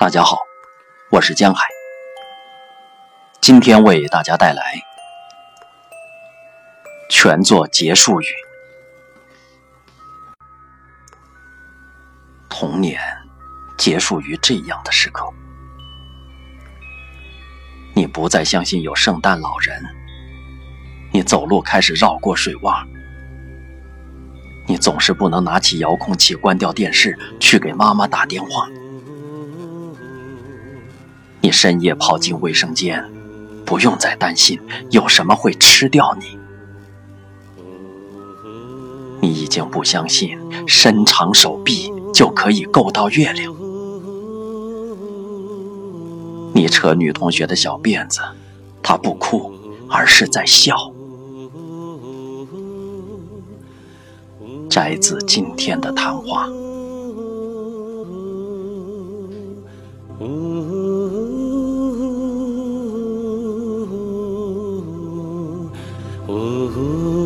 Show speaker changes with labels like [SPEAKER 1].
[SPEAKER 1] 大家好，我是江海，今天为大家带来全作结束语。童年结束于这样的时刻，你不再相信有圣诞老人，你走路开始绕过水洼，你总是不能拿起遥控器关掉电视去给妈妈打电话。深夜跑进卫生间不用再担心有什么会吃掉你。你已经不相信伸长手臂就可以够到月亮。你扯女同学的小辫子她不哭而是在笑。摘自今天的谈话。Ooh.